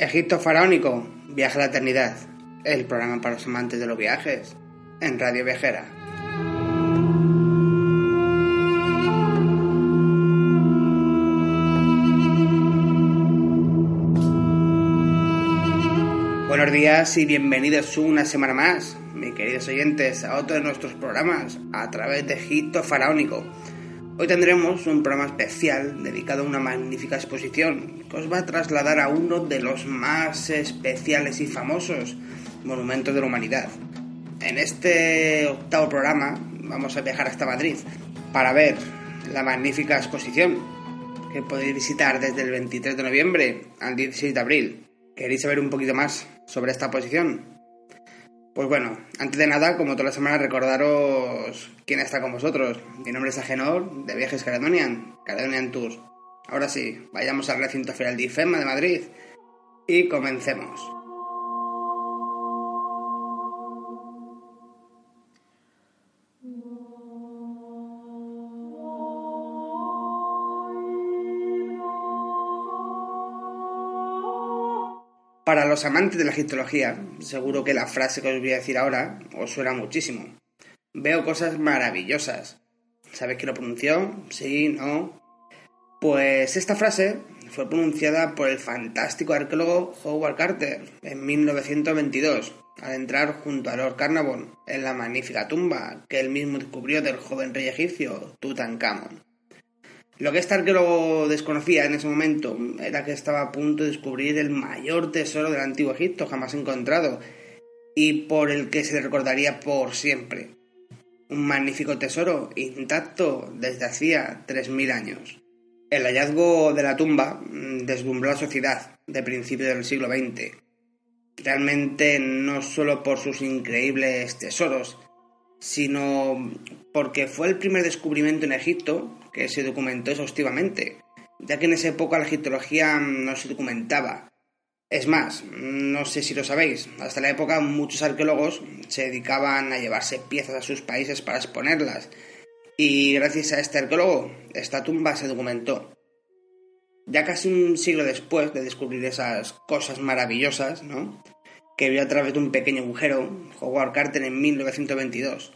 Egipto faraónico, viaje a la eternidad, el programa para los amantes de los viajes, en Radio Viajera. Buenos días y bienvenidos una semana más, mis queridos oyentes, a otro de nuestros programas a través de Egipto faraónico. Hoy tendremos un programa especial dedicado a una magnífica exposición que os va a trasladar a uno de los más especiales y famosos monumentos de la humanidad. En este octavo programa vamos a viajar hasta Madrid para ver la magnífica exposición que podéis visitar desde el 23 de noviembre al 16 de abril. ¿Queréis saber un poquito más sobre esta exposición? Pues bueno, antes de nada, como toda la semana, recordaros quién está con vosotros. Mi nombre es Agenor, de Viajes Caledonian, Caledonian Tours. Ahora sí, vayamos al recinto ferial de IFEMA de Madrid y comencemos. Para los amantes de la egiptología, seguro que la frase que os voy a decir ahora os suena muchísimo. Veo cosas maravillosas. ¿Sabéis quién lo pronunció? Sí, no. Pues esta frase fue pronunciada por el fantástico arqueólogo Howard Carter en 1922, al entrar junto a Lord Carnarvon en la magnífica tumba que él mismo descubrió del joven rey egipcio Tutankamón. Lo que arqueólogo desconocía en ese momento era que estaba a punto de descubrir el mayor tesoro del antiguo Egipto jamás encontrado y por el que se le recordaría por siempre. Un magnífico tesoro intacto desde hacía 3.000 años. El hallazgo de la tumba deslumbró a la sociedad de principios del siglo XX. Realmente no solo por sus increíbles tesoros, sino porque fue el primer descubrimiento en Egipto que se documentó exhaustivamente, ya que en esa época la egiptología no se documentaba. Es más, no sé si lo sabéis, hasta la época muchos arqueólogos se dedicaban a llevarse piezas a sus países para exponerlas, y gracias a este arqueólogo, esta tumba se documentó. Ya casi un siglo después de descubrir esas cosas maravillosas, ¿no? Que vio a través de un pequeño agujero, Howard Carter en 1922.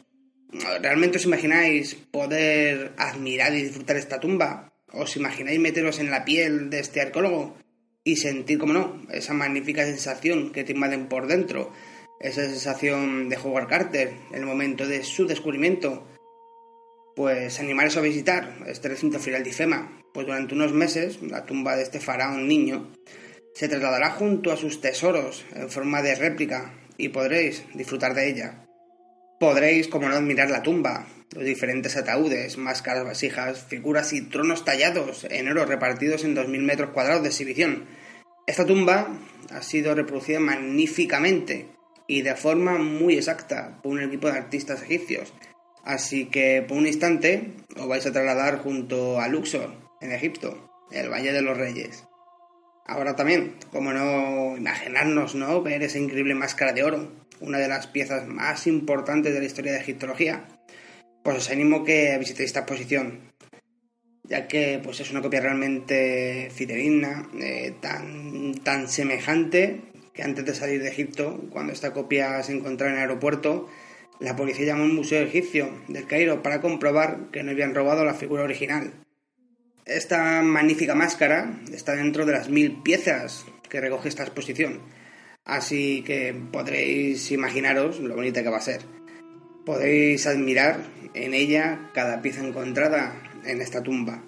¿Realmente os imagináis poder admirar y disfrutar esta tumba? ¿Os imagináis meteros en la piel de este arqueólogo y sentir, como no, esa magnífica sensación que te invaden por dentro? Esa sensación de Howard Carter, el momento de su descubrimiento. Pues animaros a visitar este recinto ferial de IFEMA, pues durante unos meses la tumba de este faraón niño se trasladará junto a sus tesoros en forma de réplica y podréis disfrutar de ella. Podréis, como no, admirar la tumba, los diferentes ataúdes, máscaras, vasijas, figuras y tronos tallados en oro repartidos en 2.000 metros cuadrados de exhibición. Esta tumba ha sido reproducida magníficamente y de forma muy exacta por un equipo de artistas egipcios. Así que por un instante os vais a trasladar junto a Luxor, en Egipto, el Valle de los Reyes. Ahora también, como no imaginarnos, ¿no? Ver esa increíble máscara de oro, una de las piezas más importantes de la historia de egiptología, pues os animo que visitéis esta exposición, ya que pues es una copia realmente fidedigna, eh, tan, tan semejante que antes de salir de Egipto, cuando esta copia se encontraba en el aeropuerto, la policía llamó a un museo egipcio del Cairo para comprobar que no habían robado la figura original. Esta magnífica máscara está dentro de las mil piezas que recoge esta exposición, así que podréis imaginaros lo bonita que va a ser. Podéis admirar en ella cada pieza encontrada en esta tumba.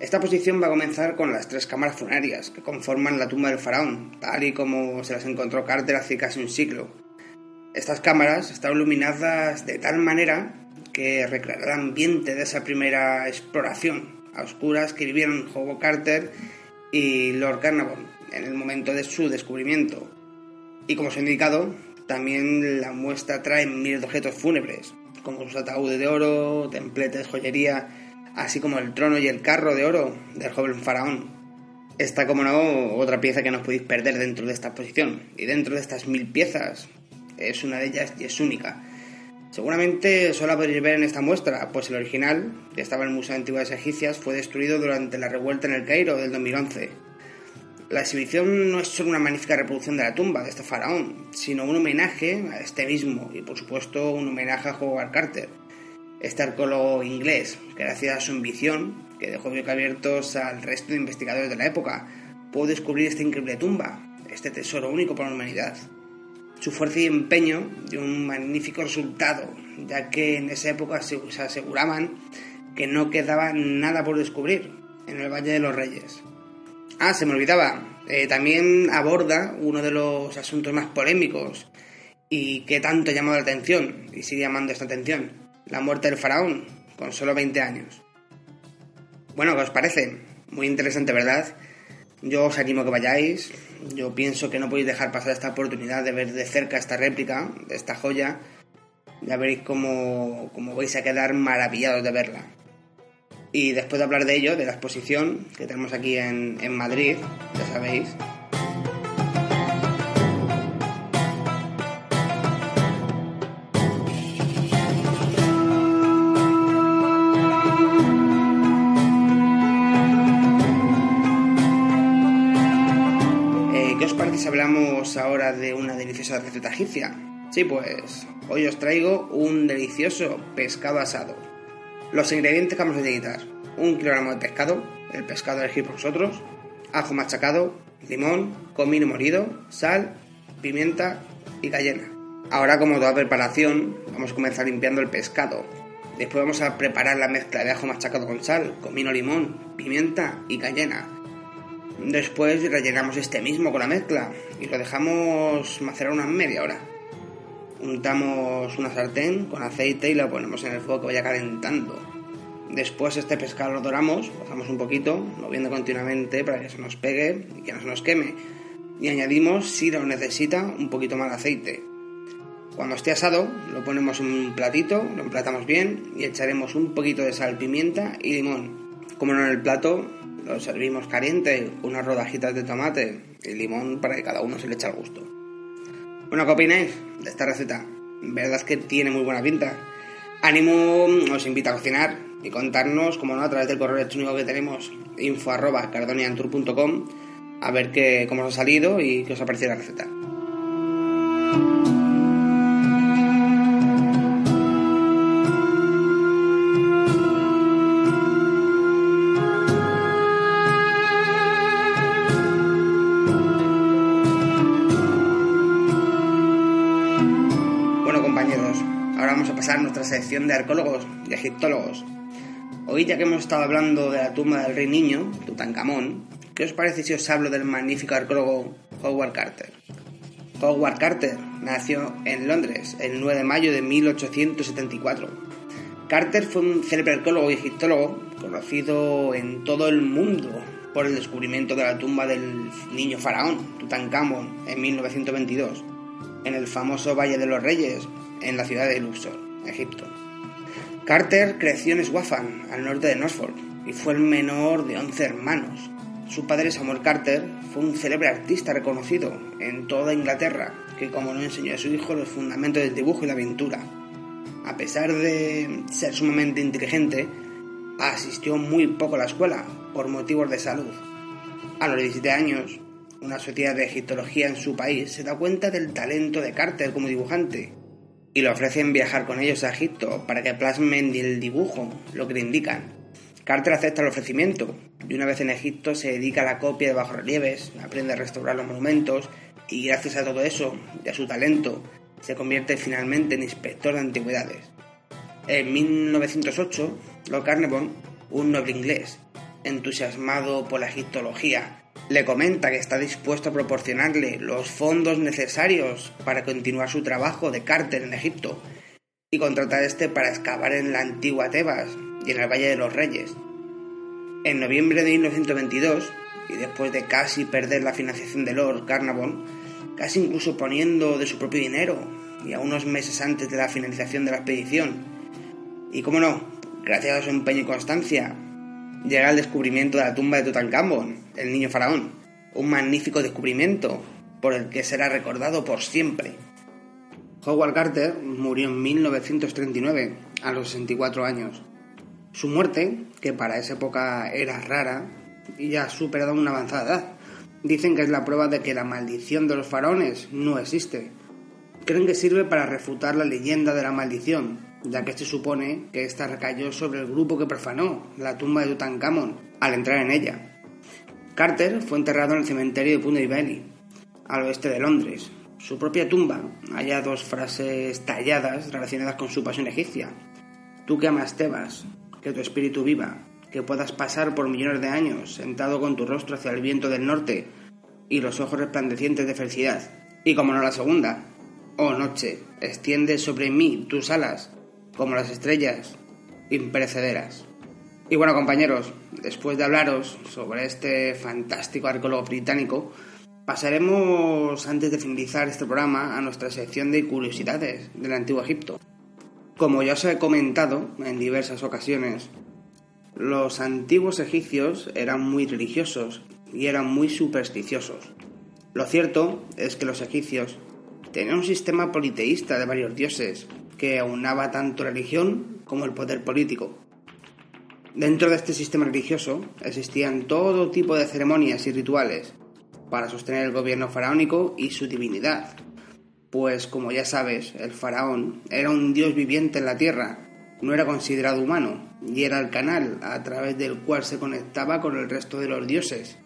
Esta exposición va a comenzar con las tres cámaras funerarias que conforman la tumba del faraón, tal y como se las encontró Carter hace casi un siglo. Estas cámaras están iluminadas de tal manera que recreará el ambiente de esa primera exploración a oscuras que vivieron Howard Carter y Lord Carnarvon en el momento de su descubrimiento. Y como os he indicado, también la muestra trae miles de objetos fúnebres, como sus ataúdes de oro, templetes, joyería, así como el trono y el carro de oro del joven faraón. Está, como no, otra pieza que no podéis perder dentro de esta exposición. Y dentro de estas mil piezas, es una de ellas y es única. Seguramente solo podréis ver en esta muestra, pues el original, que estaba en el Museo de Antigüedades Egipcias, fue destruido durante la revuelta en el Cairo del 2011. La exhibición no es solo una magnífica reproducción de la tumba de este faraón, sino un homenaje a este mismo y por supuesto un homenaje a Howard Carter, este arqueólogo inglés que gracias a su ambición, que dejó abiertos al resto de investigadores de la época, pudo descubrir esta increíble tumba, este tesoro único para la humanidad. Su fuerza y empeño dio un magnífico resultado, ya que en esa época se aseguraban que no quedaba nada por descubrir en el Valle de los Reyes. Ah, se me olvidaba, eh, también aborda uno de los asuntos más polémicos y que tanto ha llamado la atención y sigue llamando esta atención, la muerte del faraón, con solo 20 años. Bueno, ¿qué os parece? Muy interesante, ¿verdad? Yo os animo a que vayáis. Yo pienso que no podéis dejar pasar esta oportunidad de ver de cerca esta réplica, esta joya. Ya veréis cómo, cómo vais a quedar maravillados de verla. Y después de hablar de ello, de la exposición que tenemos aquí en, en Madrid, ya sabéis, hablamos ahora de una deliciosa receta egipcia? Sí, pues hoy os traigo un delicioso pescado asado. Los ingredientes que vamos a necesitar: un kilogramo de pescado, el pescado elegido por vosotros, ajo machacado, limón, comino molido, sal, pimienta y cayena. Ahora, como toda preparación, vamos a comenzar limpiando el pescado. Después vamos a preparar la mezcla de ajo machacado con sal, comino, limón, pimienta y cayena Después rellenamos este mismo con la mezcla y lo dejamos macerar una media hora. Untamos una sartén con aceite y lo ponemos en el fuego que vaya calentando. Después este pescado lo doramos, pasamos un poquito, moviendo continuamente para que se nos pegue y que no se nos queme. Y añadimos, si lo necesita, un poquito más de aceite. Cuando esté asado, lo ponemos en un platito, lo emplatamos bien y echaremos un poquito de sal, pimienta y limón. Como en el plato, lo servimos caliente unas rodajitas de tomate y limón para que cada uno se le eche al gusto. Bueno, ¿qué opináis de esta receta? Verdad es que tiene muy buena pinta. Ánimo os invita a cocinar y contarnos, como no, a través del correo electrónico que tenemos info arroba cardoniantour.com a ver qué, cómo os ha salido y qué os ha parecido la receta. Sección de arqueólogos y egiptólogos. Hoy, ya que hemos estado hablando de la tumba del rey niño, Tutankamón, ¿qué os parece si os hablo del magnífico arqueólogo Howard Carter? Howard Carter nació en Londres el 9 de mayo de 1874. Carter fue un célebre arqueólogo y egiptólogo conocido en todo el mundo por el descubrimiento de la tumba del niño faraón, Tutankamón, en 1922, en el famoso Valle de los Reyes, en la ciudad de Luxor. Egipto. Carter creció en Swaffham, al norte de Norfolk, y fue el menor de 11 hermanos. Su padre Samuel Carter fue un célebre artista reconocido en toda Inglaterra, que como no enseñó a su hijo los fundamentos del dibujo y la pintura. A pesar de ser sumamente inteligente, asistió muy poco a la escuela por motivos de salud. A los 17 años, una sociedad de egiptología en su país se da cuenta del talento de Carter como dibujante y le ofrecen viajar con ellos a Egipto para que plasmen el dibujo, lo que le indican. Carter acepta el ofrecimiento y una vez en Egipto se dedica a la copia de bajorrelieves, aprende a restaurar los monumentos y gracias a todo eso y a su talento se convierte finalmente en inspector de antigüedades. En 1908, Lord Carnarvon, un noble inglés, entusiasmado por la egiptología le comenta que está dispuesto a proporcionarle los fondos necesarios para continuar su trabajo de Carter en Egipto y contrata a este para excavar en la antigua Tebas y en el Valle de los Reyes. En noviembre de 1922, y después de casi perder la financiación de Lord Carnarvon, casi incluso poniendo de su propio dinero, y a unos meses antes de la finalización de la expedición, y cómo no, gracias a su empeño y constancia, llega el descubrimiento de la tumba de Tutankamón, el niño faraón, un magnífico descubrimiento por el que será recordado por siempre. Howard Carter murió en 1939, a los 64 años. Su muerte, que para esa época era rara ya ha superado una avanzada edad, dicen que es la prueba de que la maldición de los faraones no existe. Creen que sirve para refutar la leyenda de la maldición, ya que se supone que ésta recayó sobre el grupo que profanó la tumba de Tutankamón al entrar en ella. Carter fue enterrado en el cementerio de Punta Valley, al oeste de Londres, su propia tumba haya dos frases talladas relacionadas con su pasión egipcia. Tú que amas Tebas, que tu espíritu viva, que puedas pasar por millones de años sentado con tu rostro hacia el viento del norte y los ojos resplandecientes de felicidad. Y como no la segunda, oh noche, extiende sobre mí tus alas como las estrellas imperecederas. Y bueno compañeros, después de hablaros sobre este fantástico arqueólogo británico, Pasaremos, antes de finalizar este programa, a nuestra sección de curiosidades del Antiguo Egipto. Como ya os he comentado en diversas ocasiones, los antiguos egipcios eran muy religiosos y eran muy supersticiosos. Lo cierto es que los egipcios tenían un sistema politeísta de varios dioses que aunaba tanto religión como el poder político. Dentro de este sistema religioso existían todo tipo de ceremonias y rituales para sostener el gobierno faraónico y su divinidad. Pues como ya sabes, el faraón era un dios viviente en la tierra, no era considerado humano, y era el canal a través del cual se conectaba con el resto de los dioses,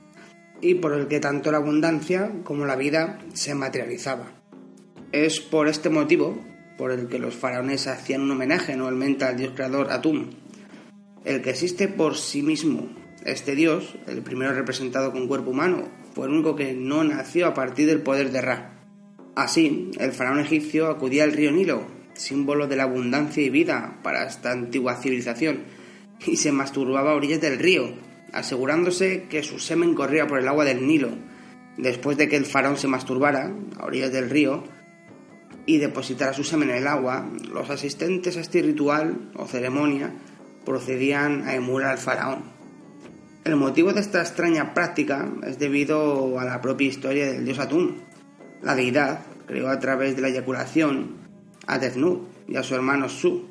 y por el que tanto la abundancia como la vida se materializaba. Es por este motivo por el que los faraones hacían un homenaje anualmente al dios creador Atum, el que existe por sí mismo. Este dios, el primero representado con cuerpo humano, fue el único que no nació a partir del poder de Ra. Así, el faraón egipcio acudía al río Nilo, símbolo de la abundancia y vida para esta antigua civilización, y se masturbaba a orillas del río, asegurándose que su semen corría por el agua del Nilo. Después de que el faraón se masturbara a orillas del río y depositara su semen en el agua, los asistentes a este ritual o ceremonia procedían a emular al faraón. El motivo de esta extraña práctica es debido a la propia historia del dios Atum. La deidad creó a través de la eyaculación a Deznut y a su hermano Su,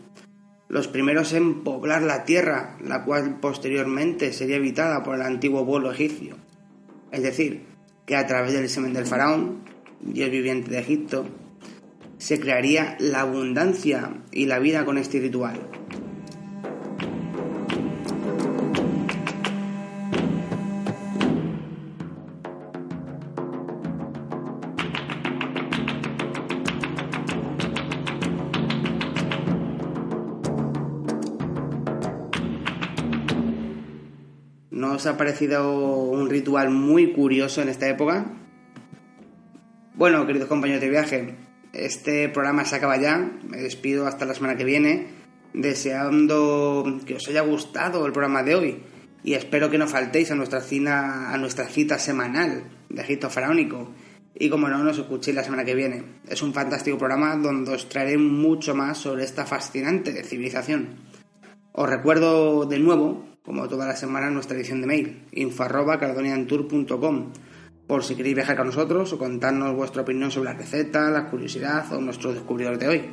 los primeros en poblar la tierra, la cual posteriormente sería habitada por el antiguo pueblo egipcio. Es decir, que a través del semen del faraón, dios viviente de Egipto, se crearía la abundancia y la vida con este ritual. os ha parecido un ritual muy curioso en esta época? Bueno, queridos compañeros de viaje, este programa se acaba ya. Me despido hasta la semana que viene, deseando que os haya gustado el programa de hoy y espero que no faltéis a nuestra cita, a nuestra cita semanal de Egipto Faraónico. Y como no, nos escuchéis la semana que viene. Es un fantástico programa donde os traeré mucho más sobre esta fascinante civilización. Os recuerdo de nuevo como toda la semana, nuestra edición de mail, info.cardoniantour.com, por si queréis viajar con nosotros o contarnos vuestra opinión sobre la receta, la curiosidad o nuestro descubridor de hoy.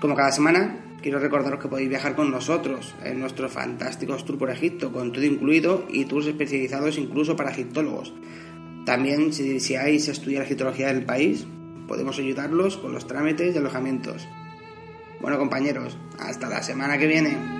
Como cada semana, quiero recordaros que podéis viajar con nosotros en nuestros fantásticos tours por Egipto, con todo incluido y tours especializados incluso para egiptólogos. También, si deseáis estudiar egiptología del país, podemos ayudarlos con los trámites y alojamientos. Bueno, compañeros, hasta la semana que viene.